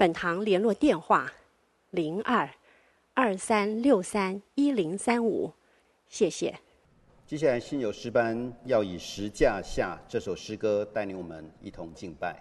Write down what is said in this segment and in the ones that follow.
本堂联络电话：零二二三六三一零三五，谢谢。接下来，信友诗班要以《十架下》这首诗歌带领我们一同敬拜。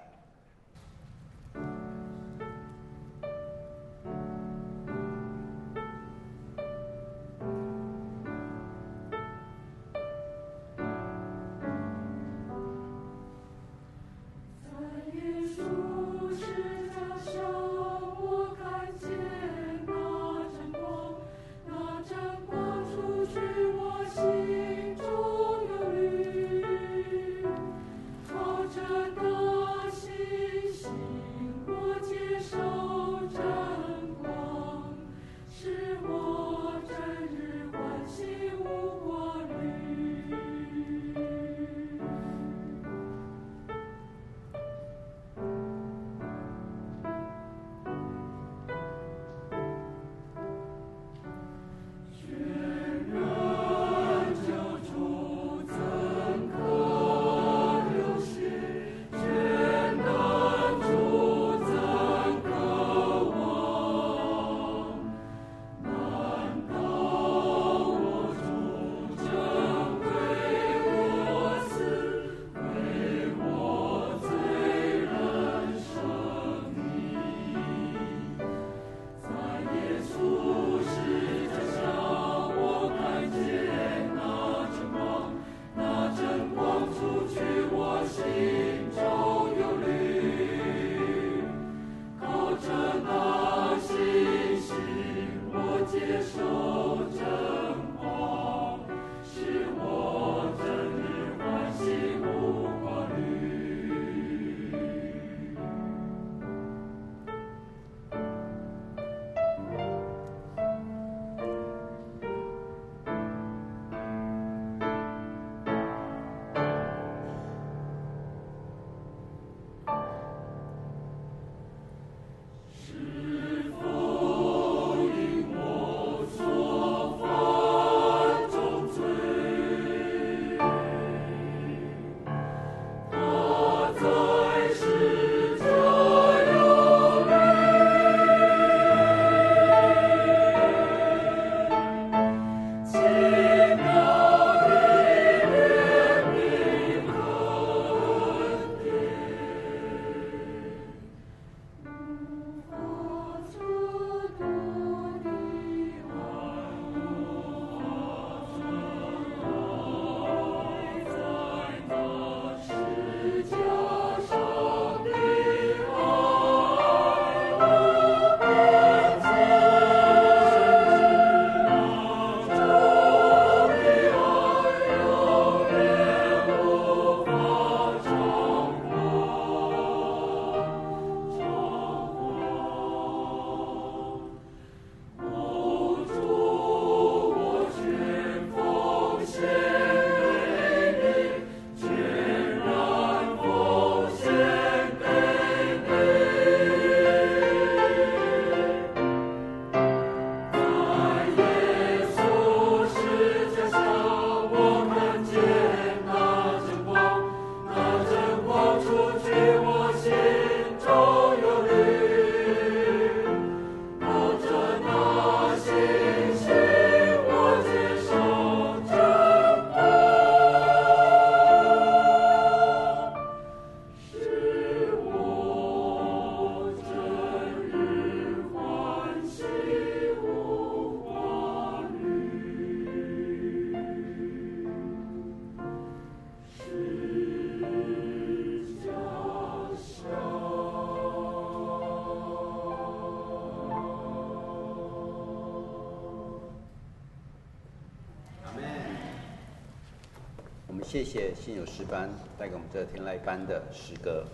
谢谢信友诗班带给我们这天籁班的诗歌。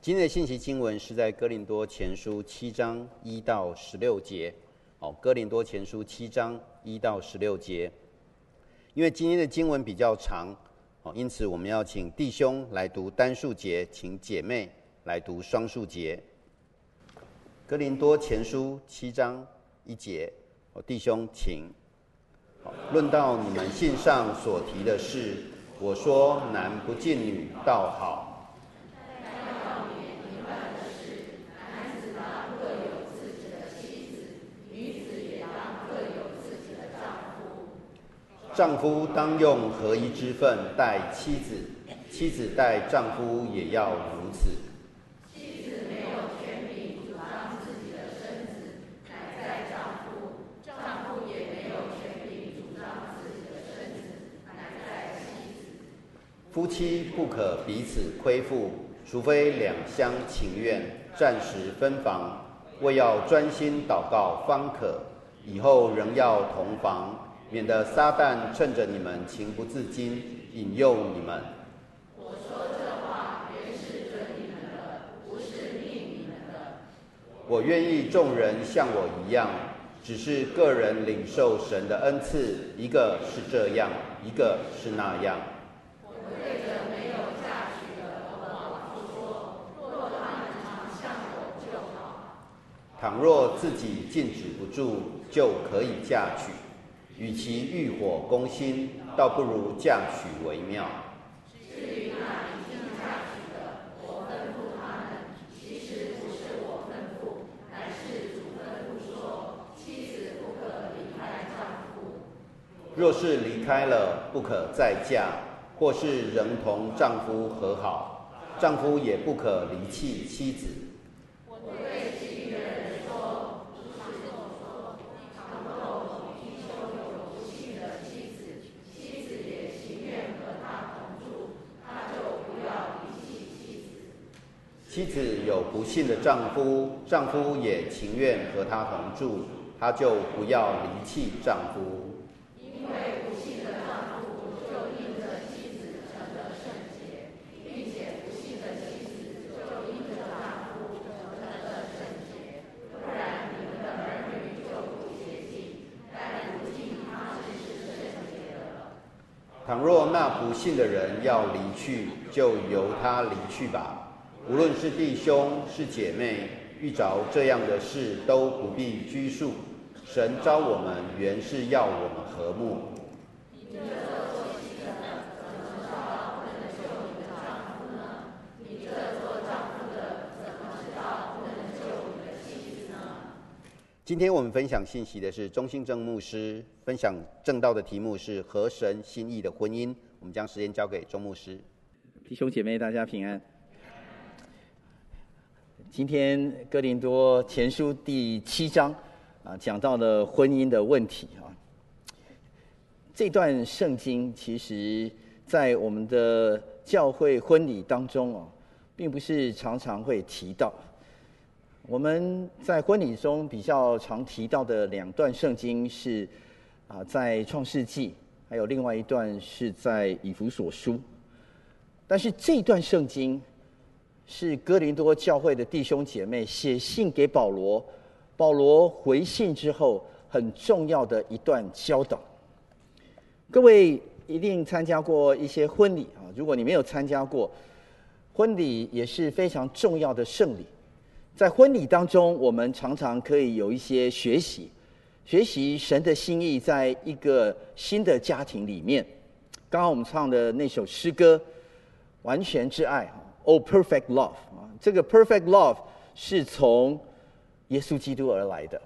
今天的信息经文是在哥林多前书七章一到十六节。好，哥林多前书七章一到十六节。因为今天的经文比较长，哦因此我们要请弟兄来读单数节，请姐妹来读双数节。哥林多前书七章一节，弟兄请。论到你们信上所提的事我说男不进女倒好。但要明白的是男子大各有自己的妻子女子也要各有自己的丈夫丈夫当用合一之分待妻子妻子待丈夫也要如此。妻子没有权柄主张自己的身子，乃在丈夫；丈夫也没有权柄主张自己的身子，乃在妻子。夫妻不可彼此亏负，除非两厢情愿，暂时分房，为要专心祷告方可，以后仍要同房。免得撒旦趁着你们情不自禁，引诱你们。我说这话原是准你们的，不是命你们的。我愿意众人像我一样，只是个人领受神的恩赐，一个是这样，一个是那样。倘若自己禁止不住，就可以嫁娶。与其欲火攻心，倒不如嫁娶为妙。至于那已经嫁娶的，我吩咐他们，其实不是我吩咐，乃是主吩咐说，妻子不可离开丈夫。若是离开了，不可再嫁；或是仍同丈夫和好，丈夫也不可离弃妻子。妻子有不幸的丈夫，丈夫也情愿和她同住，她就不要离弃丈夫。因为不信的丈夫就因着妻子成了圣洁，并且不信的妻子就因着丈夫成了圣洁。不然你们的儿女就不洁净，但如今他们是圣洁的了。倘若那不信的人要离去，就由他离去吧。无论是弟兄是姐妹，遇着这样的事都不必拘束。神召我们原是要我们和睦。你这做妻子的，怎么知道不能救你的丈夫呢？你这做丈夫的，怎么知道不能救你的妻子呢？今天我们分享信息的是钟信正牧师，分享正道的题目是合神心意的婚姻。我们将时间交给钟牧师。弟兄姐妹，大家平安。今天哥林多前书第七章啊，讲到了婚姻的问题啊。这段圣经其实，在我们的教会婚礼当中哦，并不是常常会提到。我们在婚礼中比较常提到的两段圣经是啊，在创世纪，还有另外一段是在以弗所书。但是这段圣经。是哥林多教会的弟兄姐妹写信给保罗，保罗回信之后很重要的一段教导。各位一定参加过一些婚礼啊，如果你没有参加过，婚礼也是非常重要的圣礼。在婚礼当中，我们常常可以有一些学习，学习神的心意，在一个新的家庭里面。刚刚我们唱的那首诗歌《完全之爱》Oh, perfect love 啊，这个 perfect love 是从耶稣基督而来的，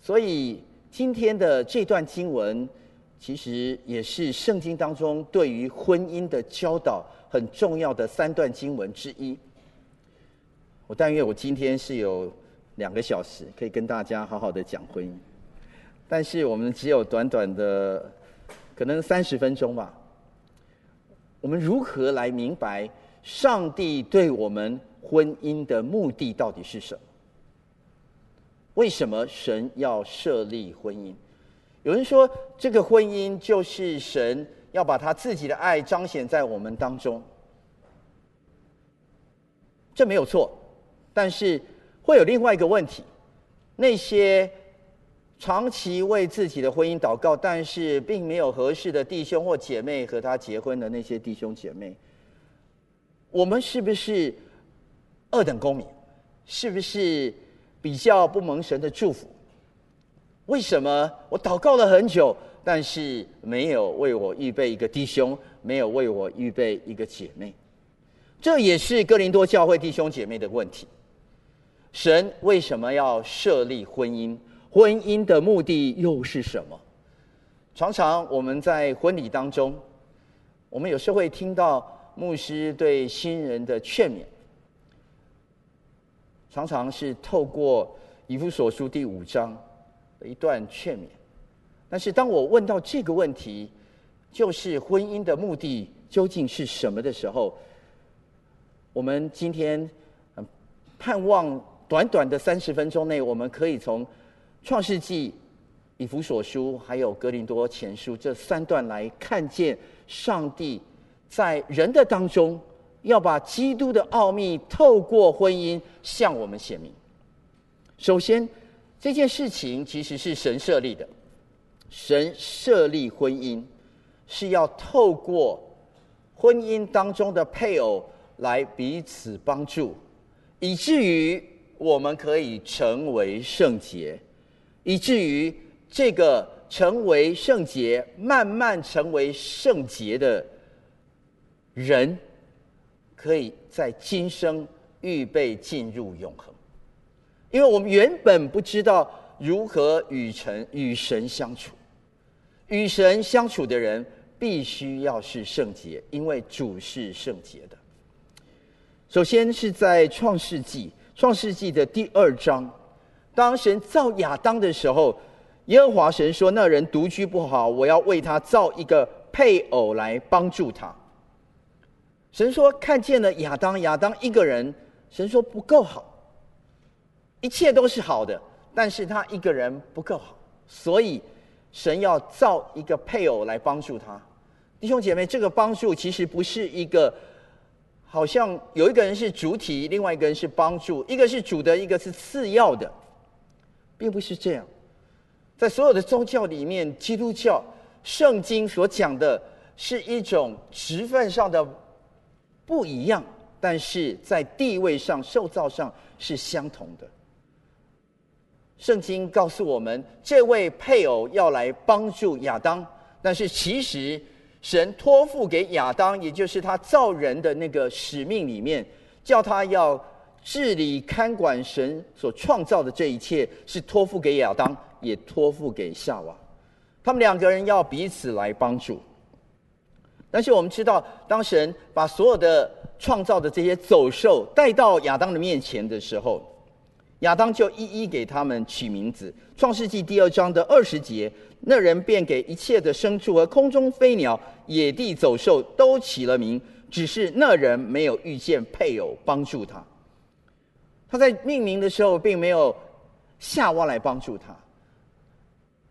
所以今天的这段经文其实也是圣经当中对于婚姻的教导很重要的三段经文之一。我但愿我今天是有两个小时可以跟大家好好的讲婚姻，但是我们只有短短的可能三十分钟吧，我们如何来明白？上帝对我们婚姻的目的到底是什么？为什么神要设立婚姻？有人说，这个婚姻就是神要把他自己的爱彰显在我们当中。这没有错。但是会有另外一个问题：那些长期为自己的婚姻祷告，但是并没有合适的弟兄或姐妹和他结婚的那些弟兄姐妹，我们是不是二等公民？是不是比较不蒙神的祝福？为什么我祷告了很久，但是没有为我预备一个弟兄，没有为我预备一个姐妹？这也是哥林多教会弟兄姐妹的问题。神为什么要设立婚姻？婚姻的目的又是什么？常常我们在婚礼当中，我们有时会听到牧师对新人的劝勉，常常是透过以弗所书第五章的一段劝勉。但是当我问到这个问题，就是婚姻的目的究竟是什么的时候，我们今天盼望。短短的三十分钟内，我们可以从创世纪、以弗所书还有格林多前书这三段来看见上帝在人的当中要把基督的奥秘透过婚姻向我们显明。首先，这件事情其实是神设立的，神设立婚姻是要透过婚姻当中的配偶来彼此帮助，以至于。我们可以成为圣洁，以至于这个成为圣洁、慢慢成为圣洁的人，可以在今生预备进入永恒。因为我们原本不知道如何与神与神相处，与神相处的人必须要是圣洁，因为主是圣洁的。首先是在创世纪。创世纪的第二章，当神造亚当的时候，耶和华神说：“那人独居不好，我要为他造一个配偶来帮助他。”神说：“看见了亚当，亚当一个人，神说不够好，一切都是好的，但是他一个人不够好，所以神要造一个配偶来帮助他。”弟兄姐妹，这个帮助其实不是一个。好像有一个人是主体，另外一个人是帮助，一个是主的，一个是次要的，并不是这样。在所有的宗教里面，基督教圣经所讲的是一种职分上的不一样，但是在地位上、受造上是相同的。圣经告诉我们，这位配偶要来帮助亚当，但是其实。神托付给亚当，也就是他造人的那个使命里面，叫他要治理看管神所创造的这一切，是托付给亚当，也托付给夏娃。他们两个人要彼此来帮助。但是我们知道，当神把所有的创造的这些走兽带到亚当的面前的时候，亚当就一一给他们取名字。创世纪第二章的二十节。那人便给一切的牲畜和空中飞鸟、野地走兽都起了名，只是那人没有遇见配偶帮助他。他在命名的时候，并没有夏娃来帮助他，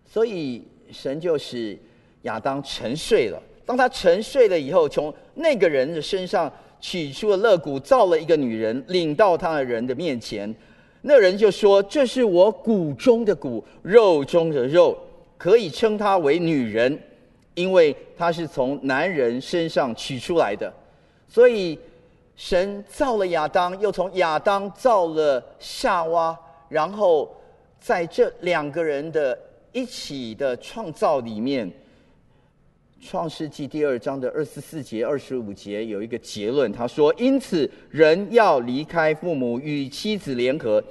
所以神就使亚当沉睡了。当他沉睡了以后，从那个人的身上取出了肋骨，造了一个女人，领到他的人的面前。那人就说：“这是我骨中的骨，肉中的肉。”可以称她为女人，因为她是从男人身上取出来的，所以神造了亚当，又从亚当造了夏娃，然后在这两个人的一起的创造里面，《创世纪》第二章的二十四节、二十五节有一个结论，他说：“因此人要离开父母，与妻子联合，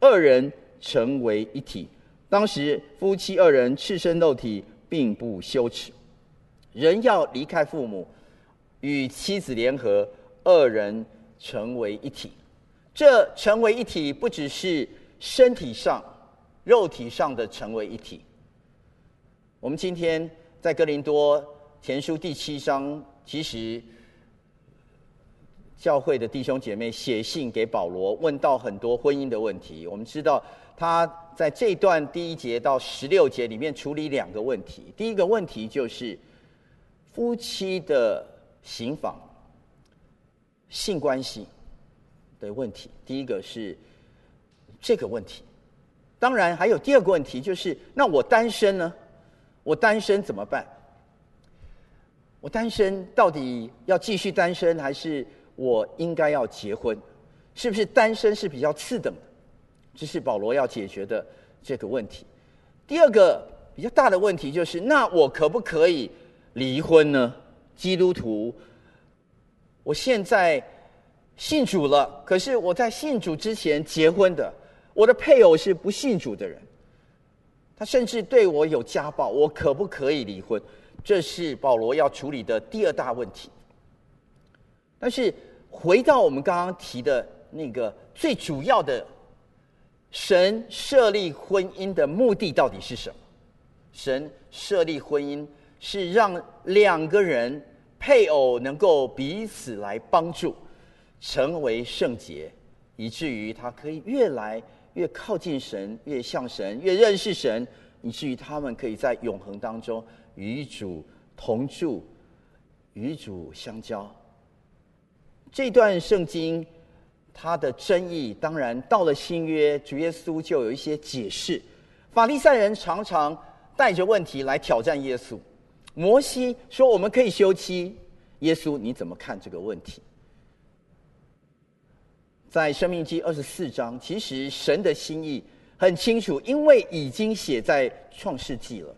二人成为一体。”当时夫妻二人赤身露体，并不羞耻。人要离开父母，与妻子联合，二人成为一体。这成为一体，不只是身体上、肉体上的成为一体。我们今天在哥林多前书第七章，其实教会的弟兄姐妹写信给保罗，问到很多婚姻的问题。我们知道。他在这段第一节到十六节里面处理两个问题。第一个问题就是夫妻的行房、性关系的问题。第一个是这个问题，当然还有第二个问题，就是那我单身呢？我单身怎么办？我单身到底要继续单身，还是我应该要结婚？是不是单身是比较次等的？这是保罗要解决的这个问题。第二个比较大的问题就是，那我可不可以离婚呢？基督徒，我现在信主了，可是我在信主之前结婚的，我的配偶是不信主的人，他甚至对我有家暴，我可不可以离婚？这是保罗要处理的第二大问题。但是回到我们刚刚提的那个最主要的，神设立婚姻的目的到底是什么？神设立婚姻是让两个人配偶能够彼此来帮助，成为圣洁，以至于他可以越来越靠近神，越像神，越认识神，以至于他们可以在永恒当中。与主同住，与主相交。这段圣经，它的争议当然到了新约，主耶稣就有一些解释。法利赛人常常带着问题来挑战耶稣。摩西说：“我们可以休妻。”耶稣，你怎么看这个问题？在生命记二十四章，其实神的心意很清楚，因为已经写在创世纪了，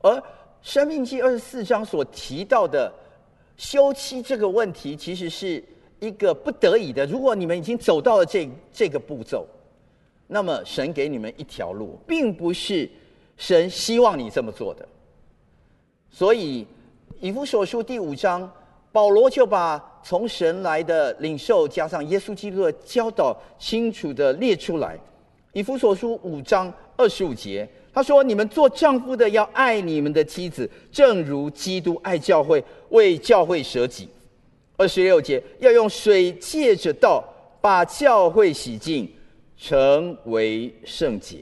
而。《生命记》二十四章所提到的休妻这个问题，其实是一个不得已的。如果你们已经走到了这这个步骤，那么神给你们一条路，并不是神希望你这么做的。所以，《以弗所书》第五章，保罗就把从神来的领受加上耶稣基督的教导，清楚地列出来。《以弗所书》五章二十五节。他说：“你们做丈夫的要爱你们的妻子，正如基督爱教会，为教会舍己。”二十六节要用水借着道把教会洗净，成为圣洁，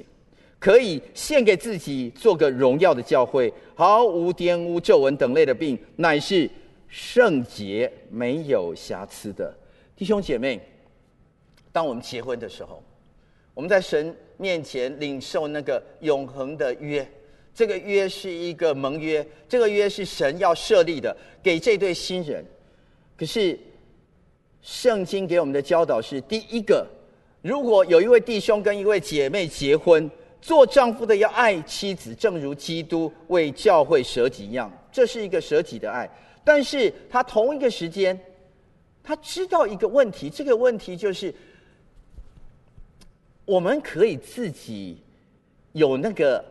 可以献给自己，做个荣耀的教会，毫无玷污、皱纹等类的病，乃是圣洁、没有瑕疵的。弟兄姐妹，当我们结婚的时候，我们在神面前领受那个永恒的约，这个约是一个盟约，这个约是神要设立的，给这对新人。可是，圣经给我们的教导是：第一个，如果有一位弟兄跟一位姐妹结婚，做丈夫的要爱妻子，正如基督为教会舍己一样，这是一个舍己的爱。但是他同一个时间，他知道一个问题，这个问题就是。我们可以自己有那个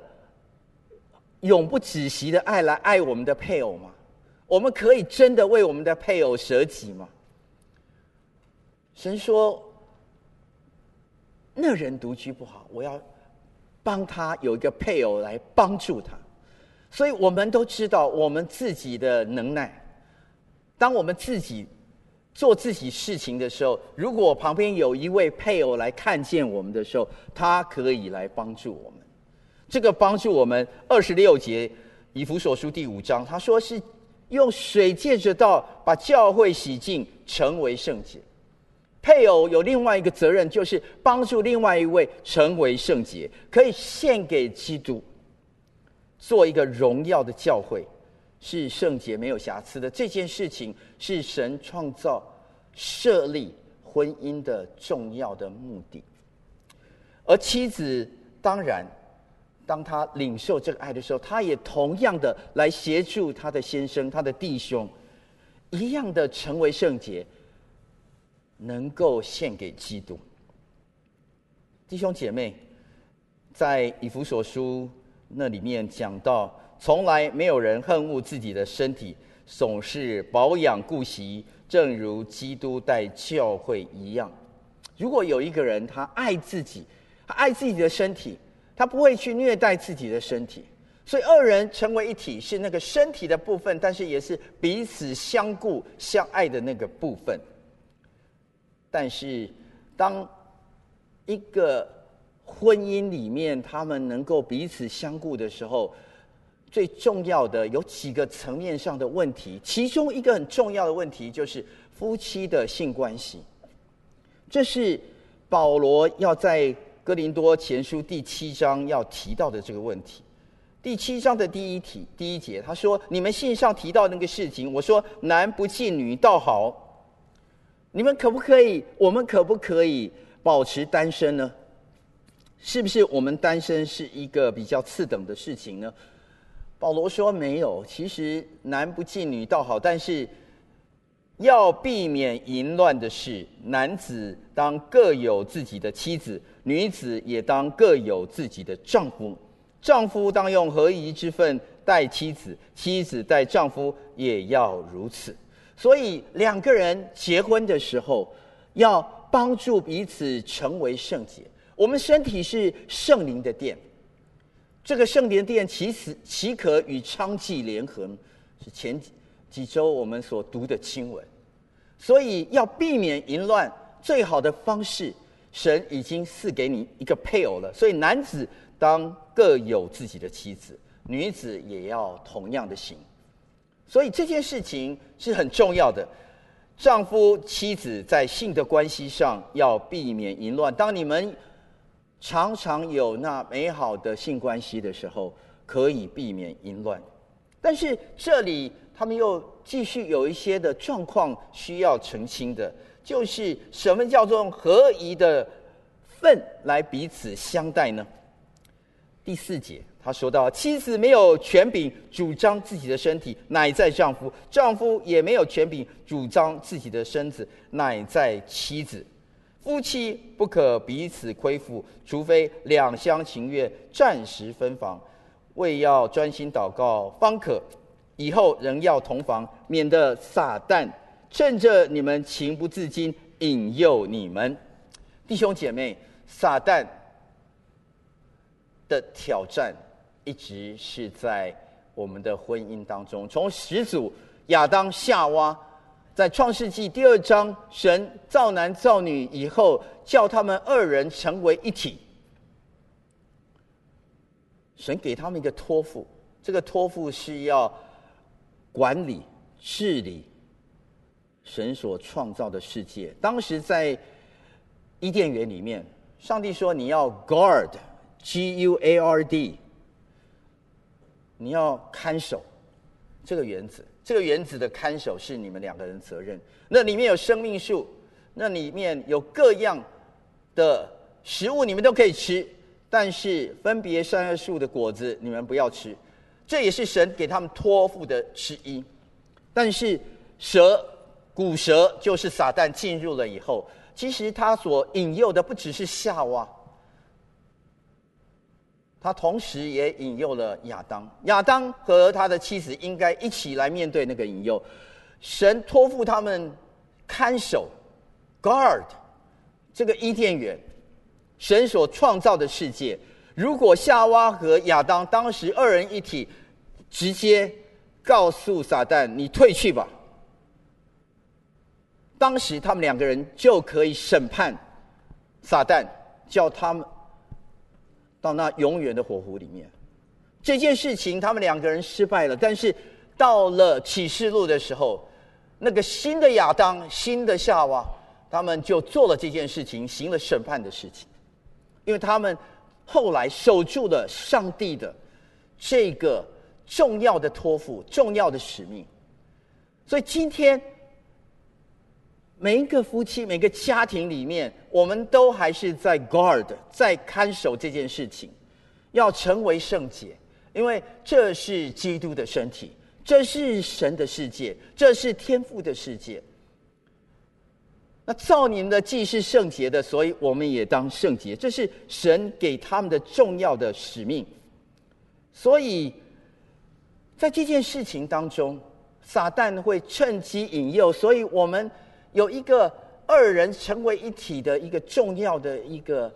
永不止息的爱来爱我们的配偶吗？我们可以真的为我们的配偶舍己吗？神说，那人独居不好，我要帮他有一个配偶来帮助他。所以我们都知道我们自己的能耐，当我们自己。做自己事情的时候，如果旁边有一位配偶来看见我们的时候，他可以来帮助我们。这个帮助我们，二十六节以弗所书第五章，他说是用水借着道把教会洗净，成为圣洁。配偶有另外一个责任，就是帮助另外一位成为圣洁，可以献给基督，做一个荣耀的教会。是圣洁没有瑕疵的，这件事情是神创造设立婚姻的重要的目的。而妻子当然，当他领受这个爱的时候，他也同样的来协助他的先生、他的弟兄，一样的成为圣洁，能够献给基督。弟兄姐妹，在以弗所书那里面讲到。从来没有人恨恶自己的身体，总是保养顾惜，正如基督待教会一样。如果有一个人他爱自己，他爱自己的身体，他不会去虐待自己的身体。所以二人成为一体，是那个身体的部分，但是也是彼此相顾相爱的那个部分。但是当一个婚姻里面他们能够彼此相顾的时候，最重要的有几个层面上的问题，其中一个很重要的问题就是夫妻的性关系。这是保罗要在哥林多前书第七章要提到的这个问题。第七章的第一题第一节，他说：“你们信上提到那个事情，我说男不近女倒好，你们可不可以？我们可不可以保持单身呢？是不是我们单身是一个比较次等的事情呢？”保罗说：“没有，其实男不近女倒好，但是。”要避免淫乱的事，男子当各有自己的妻子，女子也当各有自己的丈夫。丈夫当用合宜之分待妻子，妻子待丈夫也要如此。所以两个人结婚的时候，要帮助彼此成为圣洁。我们身体是圣灵的殿，这个圣灵的殿其实岂可与娼妓联合？是前几几周我们所读的经文。所以要避免淫乱，最好的方式，神已经赐给你一个配偶了。所以男子当各有自己的妻子，女子也要同样的行。所以这件事情是很重要的。丈夫妻子在性的关系上要避免淫乱。当你们常常有那美好的性关系的时候，可以避免淫乱。但是这里。他们又继续有一些的状况需要澄清的，就是什么叫做合宜的份来彼此相待呢？第四节他说到：妻子没有权柄主张自己的身体，乃在丈夫；丈夫也没有权柄主张自己的身子，乃在妻子。夫妻不可彼此亏负，除非两厢情愿，暂时分房，为要专心祷告，方可。以后仍要同房，免得撒旦趁着你们情不自禁引诱你们。弟兄姐妹，撒旦的挑战一直是在我们的婚姻当中。从始祖亚当夏娃，在创世纪第二章，神造男造女以后，叫他们二人成为一体。神给他们一个托付，这个托付是要。管理治理神所创造的世界。当时在伊甸园里面，上帝说：“你要 guard，G-U-A-R-D，你要看守这个园子。这个园子的看守是你们两个人责任。那里面有生命树，那里面有各样的食物，你们都可以吃。但是分别善恶树的果子，你们不要吃。”这也是神给他们托付的之一，但是蛇、古蛇就是撒旦进入了以后，其实他所引诱的不只是夏娃，他同时也引诱了亚当。亚当和他的妻子应该一起来面对那个引诱。神托付他们看守 （guard） 这个伊甸园，神所创造的世界。如果夏娃和亚当当时二人一体，直接告诉撒旦：“你退去吧。”当时他们两个人就可以审判撒旦，叫他们到那永远的火湖里面。这件事情他们两个人失败了，但是到了启示录的时候，那个新的亚当、新的夏娃，他们就做了这件事情，行了审判的事情，因为他们。后来守住了上帝的这个重要的托付、重要的使命，所以今天每一个夫妻、每个家庭里面，我们都还是在 guard，在看守这件事情，要成为圣洁，因为这是基督的身体，这是神的世界，这是天父的世界。那造你们的既是圣洁的，所以我们也当圣洁。这是神给他们的重要的使命。所以，在这件事情当中，撒旦会趁机引诱。所以我们有一个二人成为一体的一个重要的一个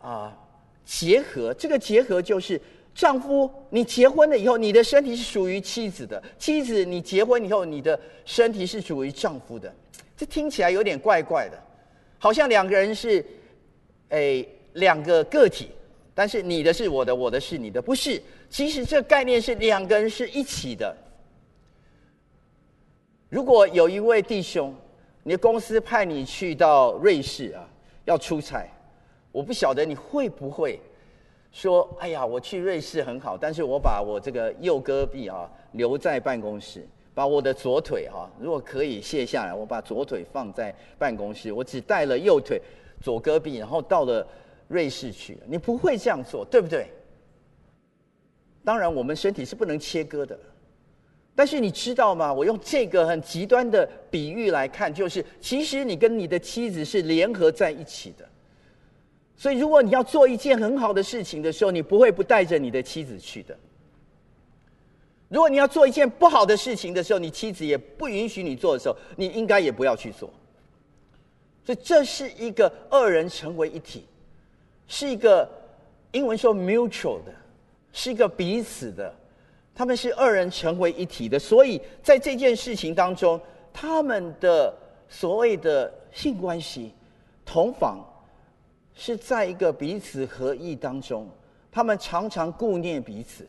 啊结合。这个结合就是丈夫，你结婚了以后，你的身体是属于妻子的；妻子，你结婚以后，你的身体是属于丈夫的。这听起来有点怪怪的，好像两个人是，诶，两个个体，但是你的是我的，我的是你的，不是。其实这概念是两个人是一起的。如果有一位弟兄，你的公司派你去到瑞士啊，要出差，我不晓得你会不会说：“哎呀，我去瑞士很好，但是我把我这个右胳臂啊留在办公室，把我的左腿、啊，如果可以卸下来，我把左腿放在办公室，我只带了右腿、左胳臂，然后到了瑞士去。”你不会这样做，对不对？当然，我们身体是不能切割的。但是你知道吗？我用这个很极端的比喻来看，就是其实你跟你的妻子是联合在一起的。所以，如果你要做一件很好的事情的时候，你不会不带着你的妻子去的。如果你要做一件不好的事情的时候，你妻子也不允许你做的时候，你应该也不要去做。所以，这是一个二人成为一体，是一个英文说 mutual 的。是一个彼此的，他们是二人成为一体的，所以在这件事情当中，他们的所谓的性关系、同房，是在一个彼此合意当中，他们常常顾念彼此，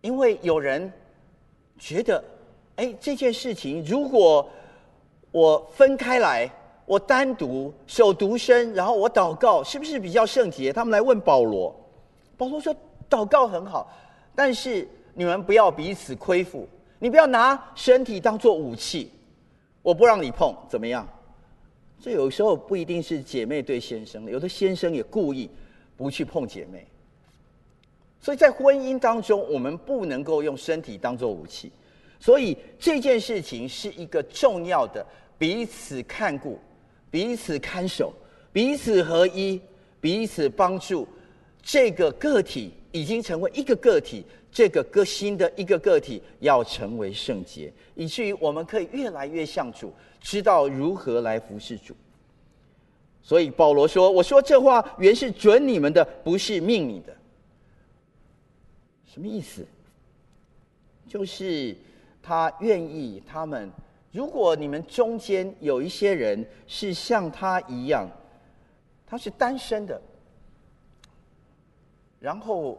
因为有人觉得，哎，这件事情如果我分开来，我单独手独身，然后我祷告，是不是比较圣洁？他们来问保罗。保罗说：“祷告很好，但是你们不要彼此亏负。你不要拿身体当作武器，我不让你碰，怎么样？这有时候不一定是姐妹对先生，有的先生也故意不去碰姐妹。所以在婚姻当中，我们不能够用身体当作武器。所以这件事情是一个重要的彼此看顾、彼此看守、彼此合一、彼此帮助。”这个个体已经成为一个个体，这个个新的一个个体要成为圣洁，以至于我们可以越来越像主，知道如何来服侍主。所以保罗说：“我说这话原是准你们的，不是命你的。”什么意思？就是他愿意他们，如果你们中间有一些人是像他一样，他是单身的。然后，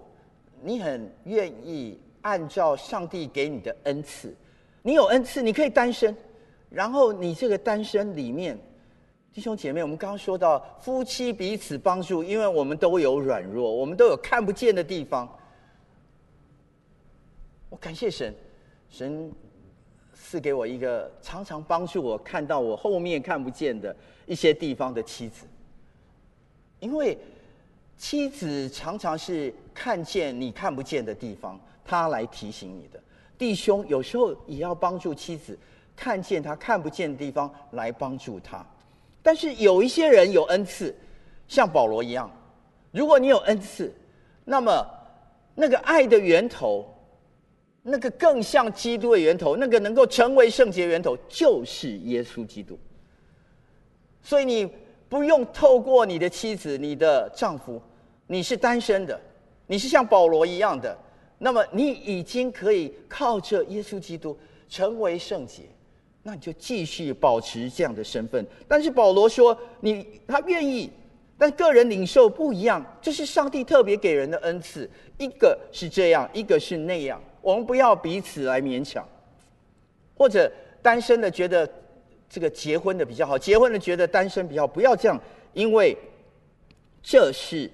你很愿意按照上帝给你的恩赐，你有恩赐，你可以单身。然后你这个单身里面，弟兄姐妹，我们刚刚说到夫妻彼此帮助，因为我们都有软弱，我们都有看不见的地方。我感谢神，神赐给我一个常常帮助我看到我后面看不见的一些地方的妻子，因为。妻子常常是看见你看不见的地方，他来提醒你的。弟兄有时候也要帮助妻子看见他看不见的地方，来帮助他。但是有一些人有恩赐，像保罗一样。如果你有恩赐，那么那个爱的源头，那个更像基督的源头，那个能够成为圣洁源头，就是耶稣基督。所以你。不用透过你的妻子、你的丈夫，你是单身的，你是像保罗一样的，那么你已经可以靠着耶稣基督成为圣洁，那你就继续保持这样的身份。但是保罗说，你他愿意，但个人领受不一样，这是上帝特别给人的恩赐，一个是这样，一个是那样，我们不要彼此来勉强，或者单身的觉得。这个结婚的比较好，结婚的觉得单身比较好，不要这样，因为这是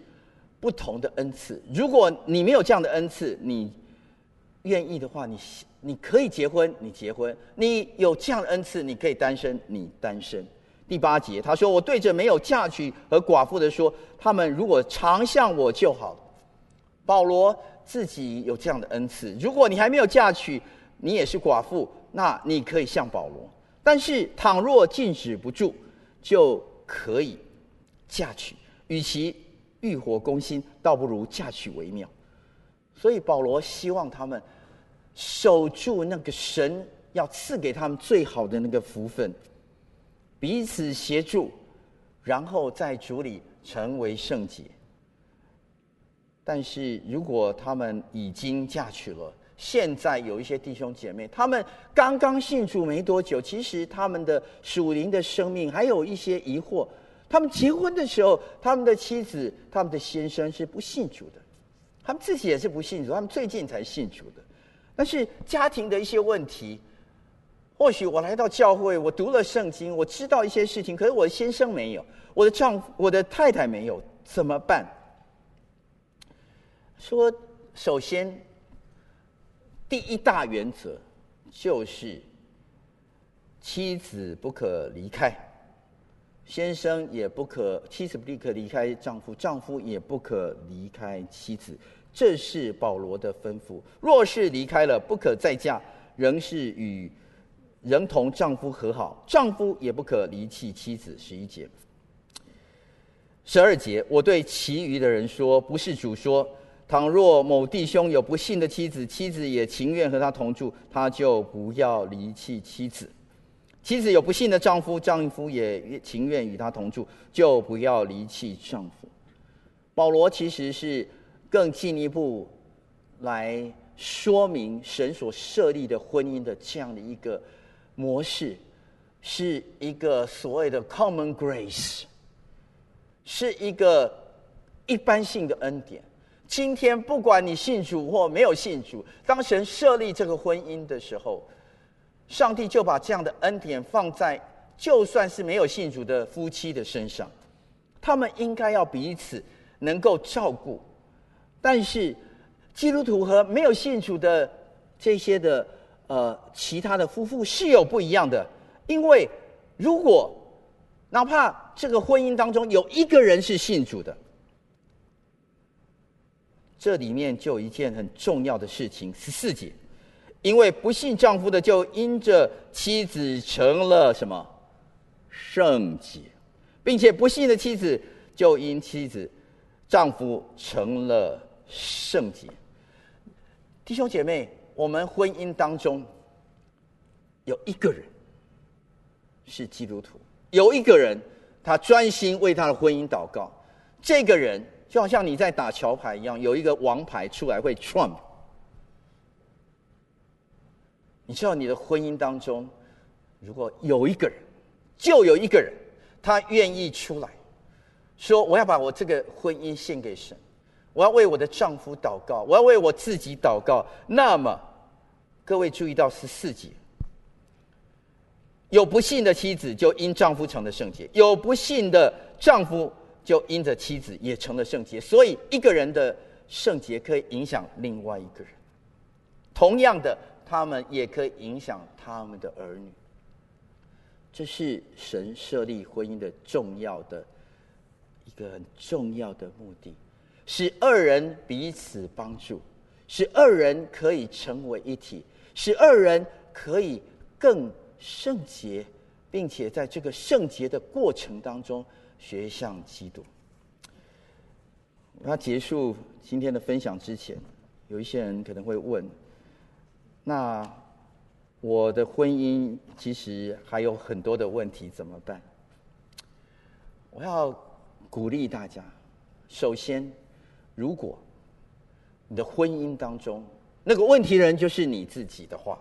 不同的恩赐。如果你没有这样的恩赐，你愿意的话，你你可以结婚，你结婚；你有这样的恩赐，你可以单身，你单身。第八节他说：“我对着没有嫁娶和寡妇的说，他们如果常向我就好。”保罗自己有这样的恩赐。如果你还没有嫁娶，你也是寡妇，那你可以像保罗。但是，倘若禁止不住，就可以嫁娶。与其欲火攻心，倒不如嫁娶为妙。所以保罗希望他们守住那个神要赐给他们最好的那个福分，彼此协助，然后在主里成为圣洁。但是如果他们已经嫁娶了，现在有一些弟兄姐妹，他们刚刚信主没多久，其实他们的属灵的生命还有一些疑惑。他们结婚的时候，他们的妻子、他们的先生是不信主的，他们自己也是不信主，他们最近才信主的。但是家庭的一些问题，或许我来到教会，我读了圣经，我知道一些事情，可是我的先生没有，我的丈夫、我的太太没有，怎么办？说，首先，第一大原则就是妻子不可离开，先生也不可，妻子不立刻离开丈夫，丈夫也不可离开妻子，这是保罗的吩咐。若是离开了，不可再嫁，仍是与。仍同丈夫和好，丈夫也不可离弃妻子。十一节、十二节，我对其余的人说：不是主说，倘若某弟兄有不幸的妻子，妻子也情愿和他同住，他就不要离弃妻子；妻子有不幸的丈夫，丈夫也情愿与他同住，就不要离弃丈夫。保罗其实是更进一步来说明神所设立的婚姻的这样的一个。模式是一个所谓的 common grace，是一个一般性的恩典。今天不管你信主或没有信主，当神设立这个婚姻的时候，上帝就把这样的恩典放在就算是没有信主的夫妻的身上，他们应该要彼此能够照顾。但是基督徒和没有信主的这些的。呃，其他的夫妇是有不一样的，因为如果哪怕这个婚姻当中有一个人是信主的，这里面就有一件很重要的事情，十四节，因为不信丈夫的就因着妻子成了什么圣洁，并且不信的妻子就因妻子丈夫成了圣洁，弟兄姐妹。我们婚姻当中有一个人是基督徒，有一个人他专心为他的婚姻祷告。这个人就好像你在打桥牌一样，有一个王牌出来会 trump。你知道你的婚姻当中，如果有一个人，就有一个人，他愿意出来说：“我要把我这个婚姻献给神。”我要为我的丈夫祷告，我要为我自己祷告。那么，各位注意到十四节，有不信的妻子就因丈夫成了圣洁，有不信的丈夫就因着妻子也成了圣洁。所以，一个人的圣洁可以影响另外一个人，同样的，他们也可以影响他们的儿女。这是神设立婚姻的重要的一个很重要的目的。使二人彼此帮助，使二人可以成为一体，使二人可以更圣洁，并且在这个圣洁的过程当中学像基督。那结束今天的分享之前，有一些人可能会问：那我的婚姻其实还有很多的问题，怎么办？我要鼓励大家，首先。如果你的婚姻当中那个问题人就是你自己的话，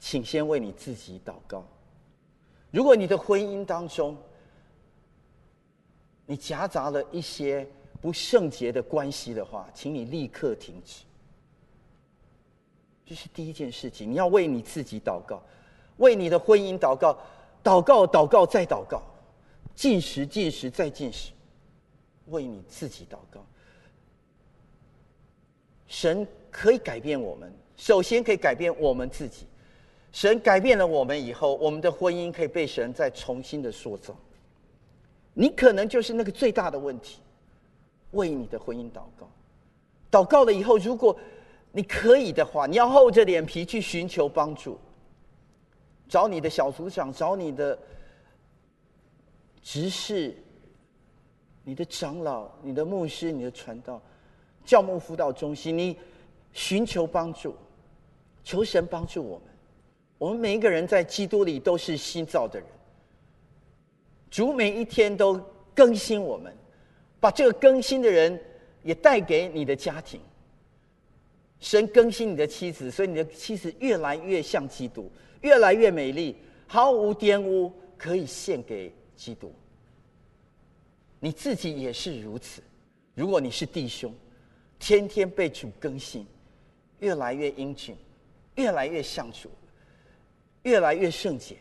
请先为你自己祷告。如果你的婚姻当中你夹杂了一些不圣洁的关系的话，请你立刻停止。这是第一件事情，你要为你自己祷告，为你的婚姻祷告，祷告，祷告，再祷告，禁食，禁食，再禁食，为你自己祷告。神可以改变我们，首先可以改变我们自己。神改变了我们以后，我们的婚姻可以被神再重新的塑造。你可能就是那个最大的问题，为你的婚姻祷告。祷告了以后，如果你可以的话，你要厚着脸皮去寻求帮助，找你的小组长，找你的执事、你的长老、你的牧师、你的传道。教牧辅导中心，你寻求帮助，求神帮助我们。我们每一个人在基督里都是新造的人。主每一天都更新我们，把这个更新的人也带给你的家庭。神更新你的妻子，所以你的妻子越来越像基督，越来越美丽，毫无玷污，可以献给基督。你自己也是如此。如果你是弟兄，天天被主更新，越来越英俊，越来越像主，越来越圣洁，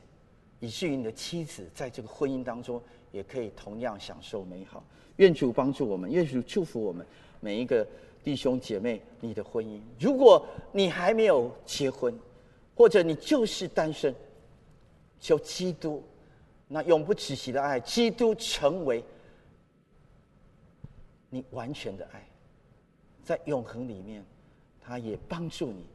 以至于你的妻子在这个婚姻当中也可以同样享受美好。愿主帮助我们，愿主祝福我们每一个弟兄姐妹，你的婚姻。如果你还没有结婚，或者你就是单身，求基督那永不止息的爱，基督成为你完全的爱，在永恒里面，他也帮助你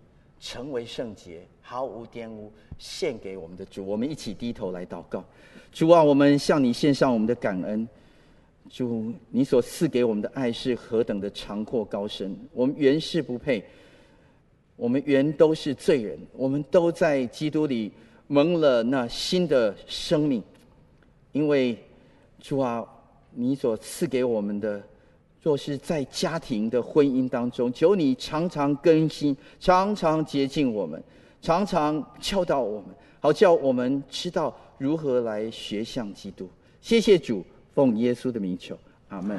成为圣洁，毫无玷污，献给我们的主。我们一起低头来祷告，主啊，我们向你献上我们的感恩。主，你所赐给我们的爱是何等的长阔高深！我们原是不配，我们原都是罪人，我们都在基督里蒙了那新的生命。因为主啊，你所赐给我们的，若是在家庭的婚姻当中，求你常常更新，常常接近我们，常常教导我们，好叫我们知道如何来学像基督。谢谢主。奉耶稣的名求，阿门。